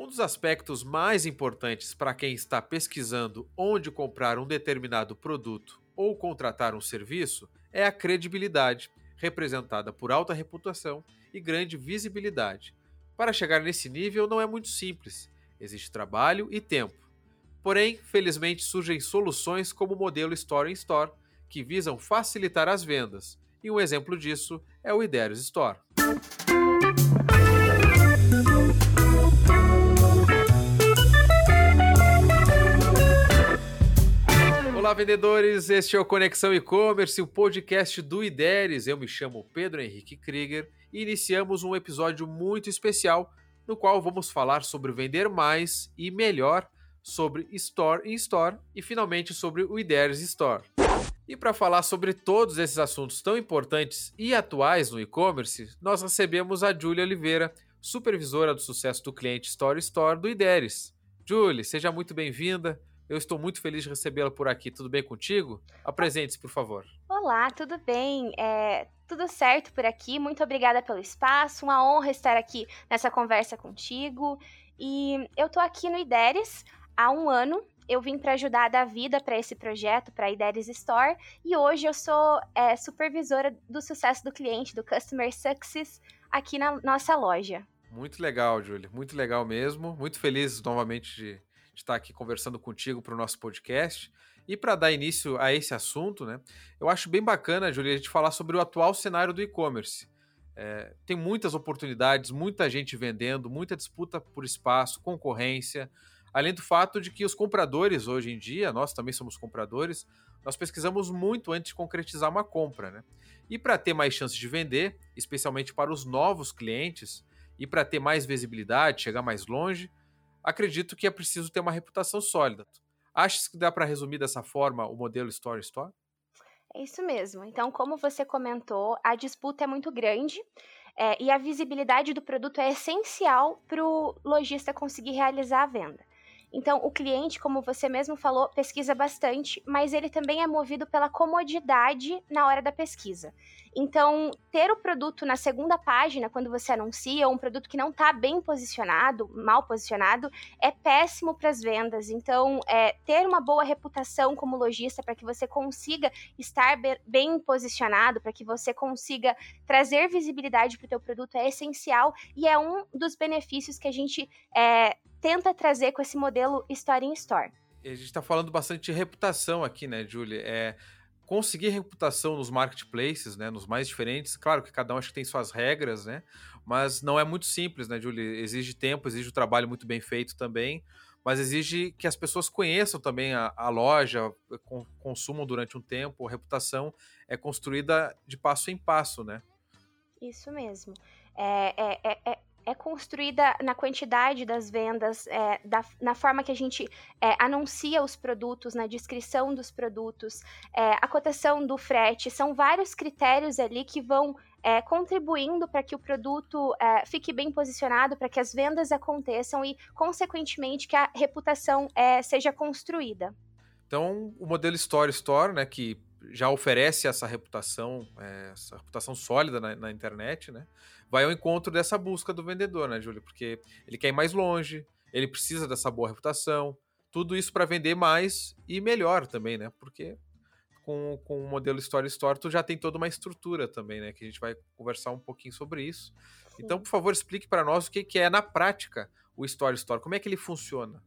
Um dos aspectos mais importantes para quem está pesquisando onde comprar um determinado produto ou contratar um serviço é a credibilidade, representada por alta reputação e grande visibilidade. Para chegar nesse nível não é muito simples, existe trabalho e tempo. Porém, felizmente surgem soluções como o modelo Store in Store, que visam facilitar as vendas, e um exemplo disso é o Iderius Store. Olá, vendedores! Este é o Conexão E-Commerce, o podcast do IDERES. Eu me chamo Pedro Henrique Krieger e iniciamos um episódio muito especial no qual vamos falar sobre vender mais e melhor, sobre Store in Store e finalmente sobre o IDERES Store. E para falar sobre todos esses assuntos tão importantes e atuais no e-commerce, nós recebemos a Júlia Oliveira, supervisora do sucesso do cliente Store Store do IDERES. Julie, seja muito bem-vinda. Eu estou muito feliz de recebê-la por aqui. Tudo bem contigo? Apresente-se, por favor. Olá, tudo bem? É, tudo certo por aqui. Muito obrigada pelo espaço. Uma honra estar aqui nessa conversa contigo. E eu estou aqui no IDERES há um ano. Eu vim para ajudar a dar vida para esse projeto, para a IDERES Store. E hoje eu sou é, supervisora do sucesso do cliente, do Customer Success, aqui na nossa loja. Muito legal, Júlia. Muito legal mesmo. Muito feliz novamente de estar aqui conversando contigo para o nosso podcast. E para dar início a esse assunto, né, eu acho bem bacana, Julia, a gente falar sobre o atual cenário do e-commerce. É, tem muitas oportunidades, muita gente vendendo, muita disputa por espaço, concorrência, além do fato de que os compradores hoje em dia, nós também somos compradores, nós pesquisamos muito antes de concretizar uma compra. Né? E para ter mais chances de vender, especialmente para os novos clientes, e para ter mais visibilidade, chegar mais longe, acredito que é preciso ter uma reputação sólida. Acha que dá para resumir dessa forma o modelo Story Store? É isso mesmo. Então, como você comentou, a disputa é muito grande é, e a visibilidade do produto é essencial para o lojista conseguir realizar a venda. Então, o cliente, como você mesmo falou, pesquisa bastante, mas ele também é movido pela comodidade na hora da pesquisa. Então, ter o produto na segunda página, quando você anuncia, um produto que não está bem posicionado, mal posicionado, é péssimo para as vendas. Então, é, ter uma boa reputação como lojista para que você consiga estar bem posicionado, para que você consiga trazer visibilidade para o teu produto é essencial e é um dos benefícios que a gente é, tenta trazer com esse modelo Store in Store. A gente está falando bastante de reputação aqui, né, Julie? É, conseguir reputação nos marketplaces, né, nos mais diferentes, claro que cada um acho que tem suas regras, né, mas não é muito simples, né, Julie? Exige tempo, exige um trabalho muito bem feito também, mas exige que as pessoas conheçam também a, a loja, consumam durante um tempo, a reputação é construída de passo em passo, né? Isso mesmo. É, é, é, é construída na quantidade das vendas, é, da, na forma que a gente é, anuncia os produtos, na descrição dos produtos, é, a cotação do frete. São vários critérios ali que vão é, contribuindo para que o produto é, fique bem posicionado, para que as vendas aconteçam e, consequentemente, que a reputação é, seja construída. Então, o modelo Store Store, né, que já oferece essa reputação, é, essa reputação sólida na, na internet, né? vai ao encontro dessa busca do vendedor, né, Júlio? Porque ele quer ir mais longe, ele precisa dessa boa reputação, tudo isso para vender mais e melhor também, né? Porque com, com o modelo Story Store tu já tem toda uma estrutura também, né? Que a gente vai conversar um pouquinho sobre isso. Então, por favor, explique para nós o que, que é na prática o Story Store, como é que ele funciona?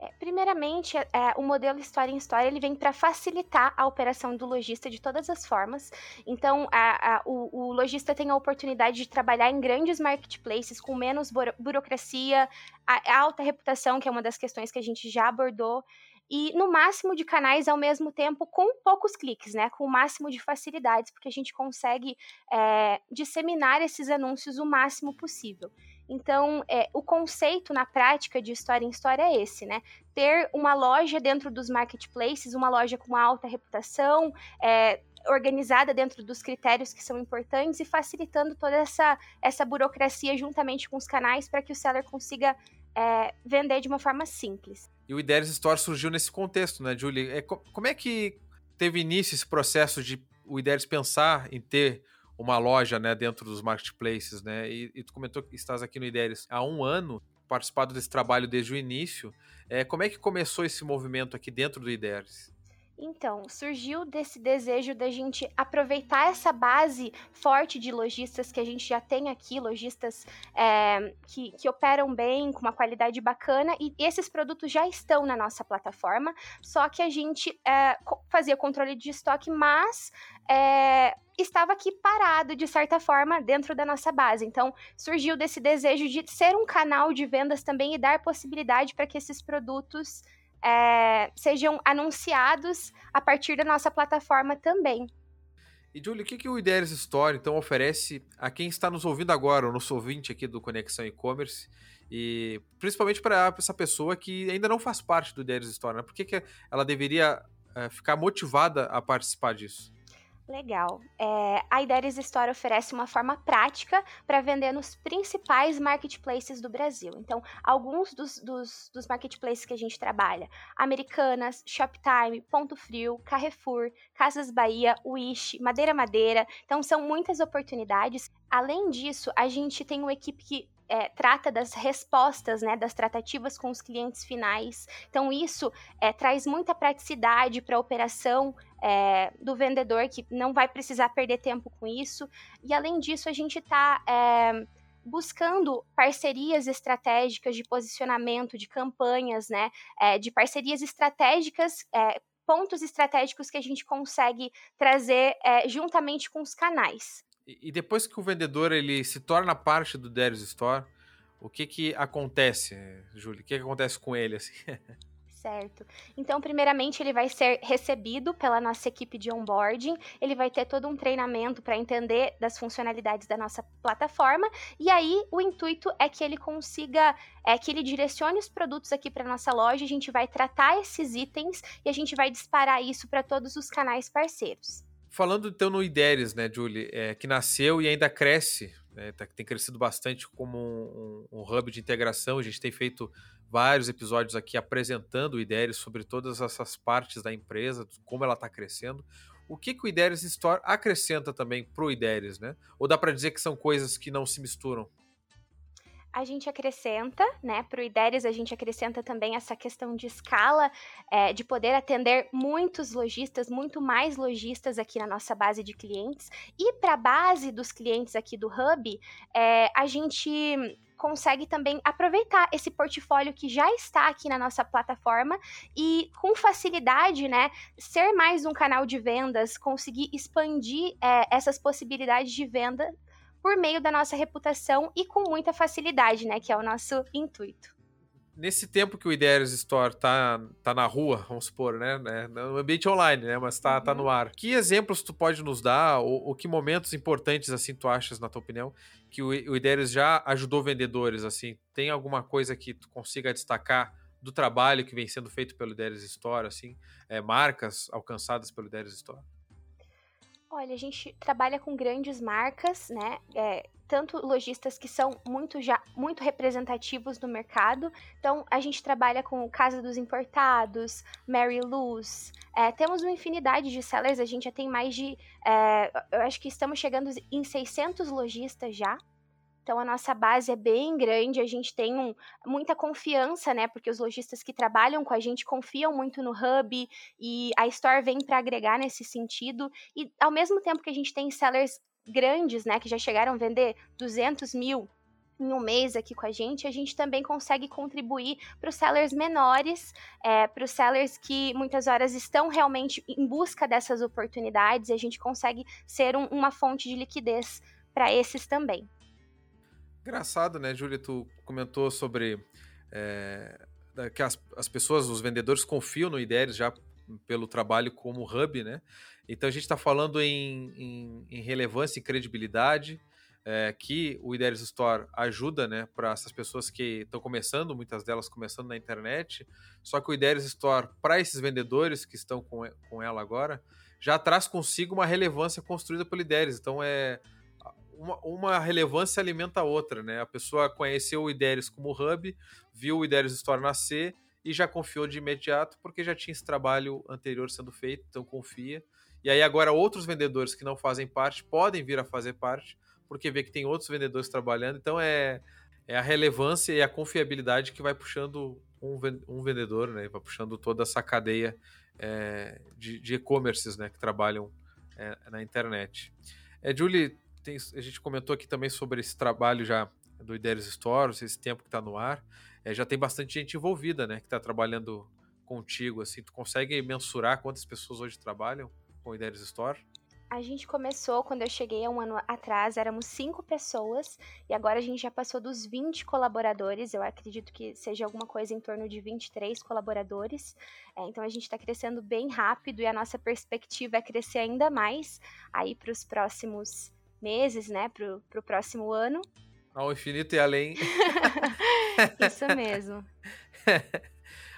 É, primeiramente, é, é, o modelo História em História ele vem para facilitar a operação do lojista de todas as formas. Então, a, a, o, o, lojista tem a oportunidade de trabalhar em grandes marketplaces com menos burocracia, a, a alta reputação, que é uma das questões que a gente já abordou, e no máximo de canais ao mesmo tempo com poucos cliques, né? Com o máximo de facilidades, porque a gente consegue é, disseminar esses anúncios o máximo possível. Então, é, o conceito na prática de história em história é esse, né? Ter uma loja dentro dos marketplaces, uma loja com alta reputação, é, organizada dentro dos critérios que são importantes e facilitando toda essa, essa burocracia juntamente com os canais para que o seller consiga é, vender de uma forma simples. E o Ideias Store surgiu nesse contexto, né, Julie? É, como é que teve início esse processo de o Ideias pensar em ter uma loja né, dentro dos marketplaces, né? E, e, tu comentou que estás aqui no Ideias há um ano. participado desse trabalho desde o início. É, como é que começou esse movimento aqui dentro do IDERES? Então, surgiu desse desejo da gente aproveitar essa base forte de lojistas que a gente já tem aqui, lojistas é, que, que operam bem, com uma qualidade bacana, e esses produtos já estão na nossa plataforma, só que a gente é, fazia controle de estoque, mas é, estava aqui parado, de certa forma, dentro da nossa base. Então, surgiu desse desejo de ser um canal de vendas também e dar possibilidade para que esses produtos é, sejam anunciados a partir da nossa plataforma também. E, Julie, o que, que o Ideias Store, então, oferece a quem está nos ouvindo agora, o nosso ouvinte aqui do Conexão E-Commerce, e principalmente para essa pessoa que ainda não faz parte do Ideias Store, né? Por que, que ela deveria é, ficar motivada a participar disso? Legal. É, a Ideias Store oferece uma forma prática para vender nos principais marketplaces do Brasil. Então, alguns dos, dos, dos, marketplaces que a gente trabalha: Americanas, Shoptime, Ponto Frio, Carrefour, Casas Bahia, Wish, Madeira Madeira. Então, são muitas oportunidades. Além disso, a gente tem uma equipe que é, trata das respostas, né, das tratativas com os clientes finais. Então, isso é, traz muita praticidade para a operação é, do vendedor, que não vai precisar perder tempo com isso. E, além disso, a gente está é, buscando parcerias estratégicas de posicionamento, de campanhas, né, é, de parcerias estratégicas é, pontos estratégicos que a gente consegue trazer é, juntamente com os canais. E depois que o vendedor ele se torna parte do Darius Store, o que que acontece, Júlio? O que, que acontece com ele assim? Certo. Então, primeiramente, ele vai ser recebido pela nossa equipe de onboarding, ele vai ter todo um treinamento para entender das funcionalidades da nossa plataforma, e aí o intuito é que ele consiga, é que ele direcione os produtos aqui para nossa loja, a gente vai tratar esses itens e a gente vai disparar isso para todos os canais parceiros. Falando então no IDERES, né, Julie, é, que nasceu e ainda cresce, né, tá, tem crescido bastante como um, um, hub de integração. A gente tem feito vários episódios aqui apresentando o IDERES sobre todas essas partes da empresa, como ela está crescendo. O que, que o IDERES Store acrescenta também para o IDERES, né? Ou dá para dizer que são coisas que não se misturam? A gente acrescenta, né, para o IDERES a gente acrescenta também essa questão de escala, é, de poder atender muitos lojistas, muito mais lojistas aqui na nossa base de clientes. E para a base dos clientes aqui do Hub, é, a gente consegue também aproveitar esse portfólio que já está aqui na nossa plataforma e com facilidade, né, ser mais um canal de vendas, conseguir expandir é, essas possibilidades de venda por meio da nossa reputação e com muita facilidade, né? Que é o nosso intuito. Nesse tempo que o Ideias Store tá, tá na rua, vamos supor, né, né? No ambiente online, né? Mas tá, uhum. tá no uhum. ar. Que exemplos tu pode nos dar, ou, ou, que momentos importantes, assim, tu achas, na tua opinião, que o, o Ideias já ajudou vendedores, assim? Tem alguma coisa que tu consiga destacar do trabalho que vem sendo feito pelo Ideias Store, assim? É, marcas alcançadas pelo Ideias Store? Olha, a gente trabalha com grandes marcas, né? É, tanto lojistas que são muito já muito representativos no mercado. Então, a gente trabalha com Casa dos Importados, Mary Lou's. É, temos uma infinidade de sellers, a gente já tem mais de. É, eu acho que estamos chegando em 600 lojistas já. Então a nossa base é bem grande, a gente tem um, muita confiança, né? Porque os lojistas que trabalham com a gente confiam muito no hub e a Store vem para agregar nesse sentido. E ao mesmo tempo que a gente tem sellers grandes, né? Que já chegaram a vender 200 mil em um mês aqui com a gente, a gente também consegue contribuir para os sellers menores, é, para os sellers que muitas horas estão realmente em busca dessas oportunidades, e a gente consegue ser um, uma fonte de liquidez para esses também. Engraçado, né, Júlia? Tu comentou sobre é, que as, as pessoas, os vendedores confiam no IDERES já pelo trabalho como hub, né? Então a gente está falando em, em, em, relevância e credibilidade, é, que o IDERES Store ajuda, né, para essas pessoas que estão começando, muitas delas começando na internet. Só que o IDERES Store, para esses vendedores que estão com, com ela agora, já traz consigo uma relevância construída pelo IDERES. Então é uma, uma, relevância alimenta a outra, né? A pessoa conheceu o Ideias como hub, viu o Ideias Store nascer e já confiou de imediato porque já tinha esse trabalho anterior sendo feito, então confia. E aí agora outros vendedores que não fazem parte podem vir a fazer parte porque vê que tem outros vendedores trabalhando. Então é é a relevância e a confiabilidade que vai puxando um, um vendedor, né? Vai puxando toda essa cadeia é, de e-commerces, né? Que trabalham é, na internet. É, Julie, tem, a gente comentou aqui também sobre esse trabalho já do Ideias Store, esse tempo que está no ar. É, já tem bastante gente envolvida, né? Que está trabalhando contigo, assim. Tu consegue mensurar quantas pessoas hoje trabalham com Ideias Store? A gente começou quando eu cheguei há um ano atrás, éramos cinco pessoas, e agora a gente já passou dos 20 colaboradores. Eu acredito que seja alguma coisa em torno de 23 colaboradores. É, então a gente está crescendo bem rápido e a nossa perspectiva é crescer ainda mais aí para os próximos meses, né? Para o próximo ano. Ao infinito e além. Isso mesmo.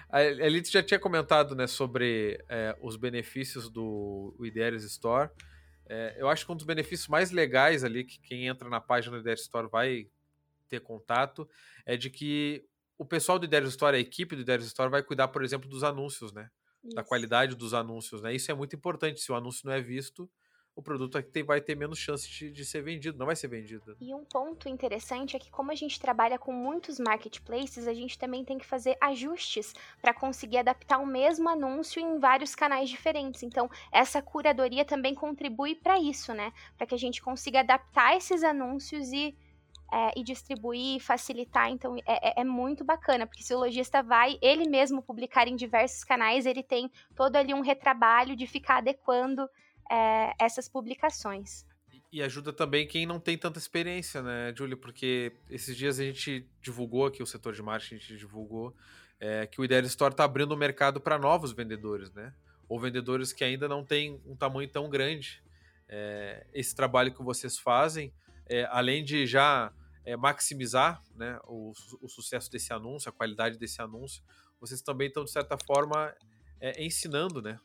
A Elite já tinha comentado né, sobre é, os benefícios do Ideias Store. É, eu acho que um dos benefícios mais legais ali, que quem entra na página do Ideias Store vai ter contato, é de que o pessoal do Ideias Store, a equipe do Ideias Store, vai cuidar, por exemplo, dos anúncios, né? Isso. Da qualidade dos anúncios, né? Isso é muito importante. Se o anúncio não é visto, o produto aqui vai ter menos chance de, de, ser vendido, não vai ser vendido. E um ponto interessante é que, como a gente trabalha com muitos marketplaces, a gente também tem que fazer ajustes para conseguir adaptar o mesmo anúncio em vários canais diferentes. Então, essa curadoria também contribui para isso, né? Para que a gente consiga adaptar esses anúncios e é, e distribuir, facilitar. Então é, é, é, muito bacana, porque se o lojista vai ele mesmo publicar em diversos canais, ele tem todo ali um retrabalho de ficar adequando é, essas publicações. E ajuda também quem não tem tanta experiência, né, Julie? Porque esses dias a gente divulgou aqui, o setor de marketing, a gente divulgou é, que o Ideal Store está abrindo o mercado para novos vendedores, né? Ou vendedores que ainda não têm um tamanho tão grande. É, esse trabalho que vocês fazem, é, além de já é, maximizar né, o, o, sucesso desse anúncio, a qualidade desse anúncio, vocês também estão, de certa forma, é, ensinando, né?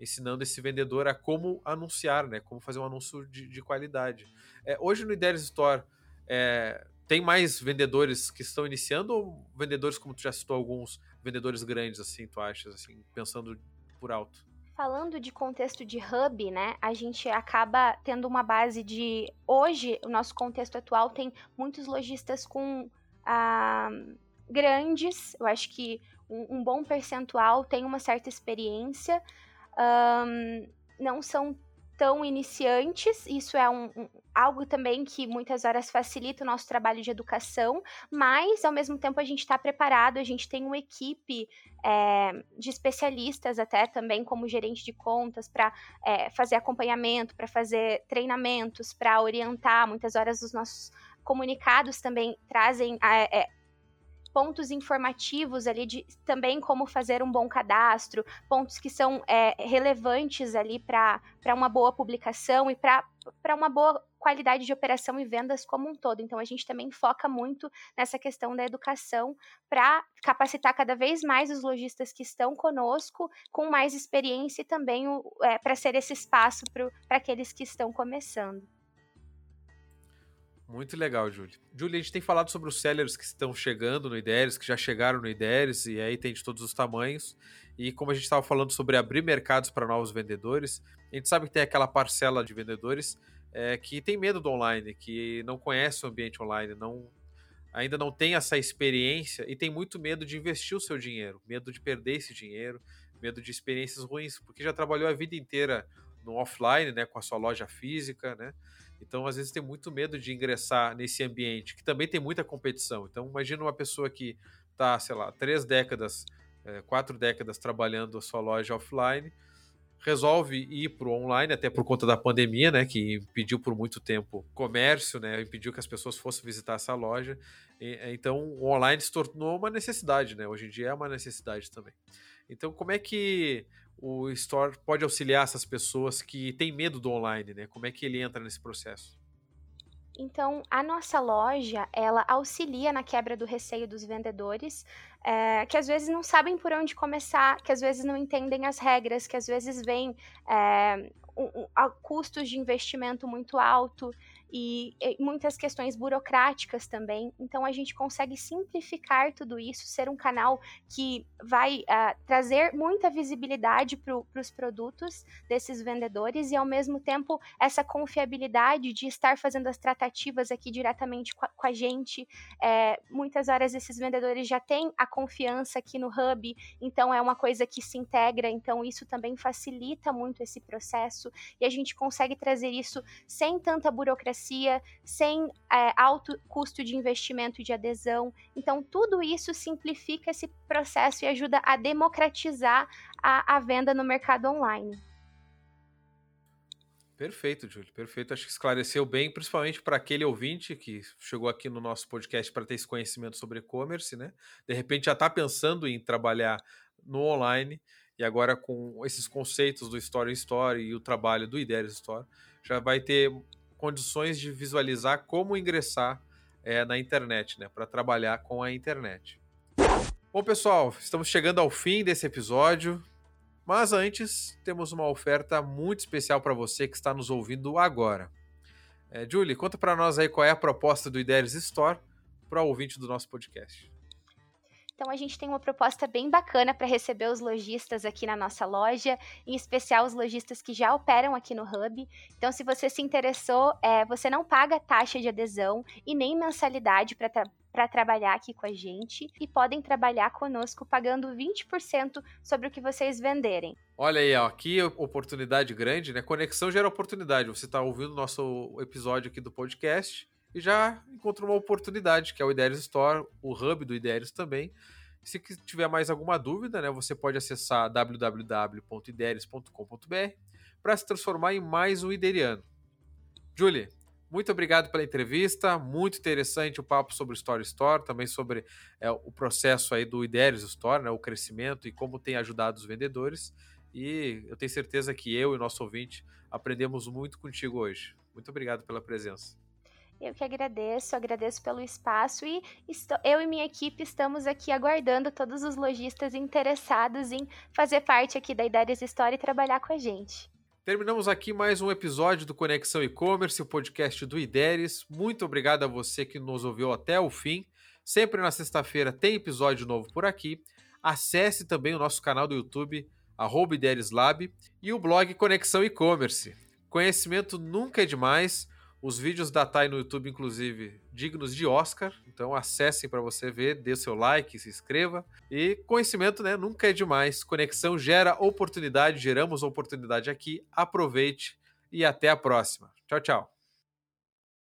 Ensinando esse vendedor a como anunciar, né? Como fazer um anúncio de, de qualidade. É, hoje no Ideas Store é, tem mais vendedores que estão iniciando ou vendedores, como tu já citou, alguns vendedores grandes, assim, tu achas, assim, pensando por alto? Falando de contexto de hub, né, a gente acaba tendo uma base de. Hoje, o nosso contexto atual tem muitos lojistas com ah, grandes, eu acho que um, um bom percentual tem uma certa experiência, um, não são tão iniciantes, isso é um, um, algo também que muitas horas facilita o nosso trabalho de educação, mas ao mesmo tempo a gente está preparado, a gente tem uma equipe é, de especialistas até também como gerente de contas para é, fazer acompanhamento, para fazer treinamentos, para orientar, muitas horas os nossos comunicados também trazem é, pontos informativos ali de também como fazer um bom cadastro, pontos que são é, relevantes ali para uma boa publicação e para uma boa qualidade de operação e vendas como um todo. Então a gente também foca muito nessa questão da educação para capacitar cada vez mais os lojistas que estão conosco com mais experiência e também é, para ser esse espaço para aqueles que estão começando. Muito legal, Júlia. Júlia, a gente tem falado sobre os sellers que estão chegando no IDERES, que já chegaram no IDERES, e aí tem de todos os tamanhos. E como a gente estava falando sobre abrir mercados para novos vendedores, a gente sabe que tem aquela parcela de vendedores é, que tem medo do online, que não conhece o ambiente online, não, ainda não tem essa experiência e tem muito medo de investir o seu dinheiro, medo de perder esse dinheiro, medo de experiências ruins, porque já trabalhou a vida inteira no offline, né, com a sua loja física, né? Então, às vezes, tem muito medo de ingressar nesse ambiente, que também tem muita competição. Então, imagina uma pessoa que está, sei lá, três décadas, é, quatro décadas trabalhando a sua loja offline, resolve ir para o online, até por conta da pandemia, né, que impediu por muito tempo comércio, né, impediu que as pessoas fossem visitar essa loja. E, então, o online se tornou uma necessidade, né, hoje em dia é uma necessidade também. Então, como é que o Store pode auxiliar essas pessoas que têm medo do online, né? Como é que ele entra nesse processo? Então, a nossa loja, ela auxilia na quebra do receio dos vendedores, é, que às vezes não sabem por onde começar, que às vezes não entendem as regras, que às vezes vêm é, um, um, custos de investimento muito alto e, muitas questões burocráticas também. Então a gente consegue simplificar tudo isso, ser um canal que vai uh, trazer muita visibilidade para os produtos desses vendedores e ao mesmo tempo essa confiabilidade de estar fazendo as tratativas aqui diretamente com a, com a gente. É, muitas horas esses vendedores já têm a confiança aqui no hub, então é uma coisa que se integra, então isso também facilita muito esse processo e a gente consegue trazer isso sem tanta burocracia, sem é, alto custo de investimento e de adesão. Então, tudo isso simplifica esse processo e ajuda a democratizar a, a venda no mercado online. Perfeito, Júlio, perfeito. Acho que esclareceu bem, principalmente para aquele ouvinte que chegou aqui no nosso podcast para ter esse conhecimento sobre e-commerce, né? De repente já está pensando em trabalhar no online e agora com esses conceitos do Story Story e o trabalho do Ideias Store, já vai ter condições de visualizar como ingressar é, na internet, né? Para trabalhar com a internet. Bom, pessoal, estamos chegando ao fim desse episódio. Mas antes, temos uma oferta muito especial para você que está nos ouvindo agora. É, Julie, conta para nós aí qual é a proposta do Ideias Store para o ouvinte do nosso podcast. Então a gente tem uma proposta bem bacana para receber os lojistas aqui na nossa loja, em especial os lojistas que já operam aqui no Hub. Então, se você se interessou, é, você não paga taxa de adesão e nem mensalidade para para trabalhar aqui com a gente e podem trabalhar conosco pagando 20% sobre o que vocês venderem. Olha aí, ó, aqui oportunidade grande, né? Conexão gera oportunidade. Você está ouvindo o nosso episódio aqui do podcast e já encontrou uma oportunidade, que é o Ideias Store, o hub do Ideias também. Se tiver mais alguma dúvida, né, você pode acessar www.ideias.com.br para se transformar em mais um ideriano. Julie, muito obrigado pela entrevista, muito interessante o papo sobre o Story Store, também sobre é, o processo aí do Ideias Store, né, o crescimento e como tem ajudado os vendedores. E eu tenho certeza que eu e o nosso ouvinte aprendemos muito contigo hoje. Muito obrigado pela presença. Eu que agradeço, agradeço pelo espaço e estou, eu e minha equipe estamos aqui aguardando todos os lojistas interessados em fazer parte aqui da Ideias Store e trabalhar com a gente. Terminamos aqui mais um episódio do Conexão E-Commerce, o podcast do Ideres. Muito obrigado a você que nos ouviu até o fim. Sempre na sexta-feira tem episódio novo por aqui. Acesse também o nosso canal do YouTube, arroba Lab, e o blog Conexão E-Commerce. Conhecimento nunca é demais. Os vídeos da Thay no YouTube, inclusive, dignos de Oscar. Então acessem para você ver, dê seu like, se inscreva. E conhecimento, né? Nunca é demais. Conexão gera oportunidade, geramos oportunidade aqui. Aproveite e até a próxima. Tchau, tchau.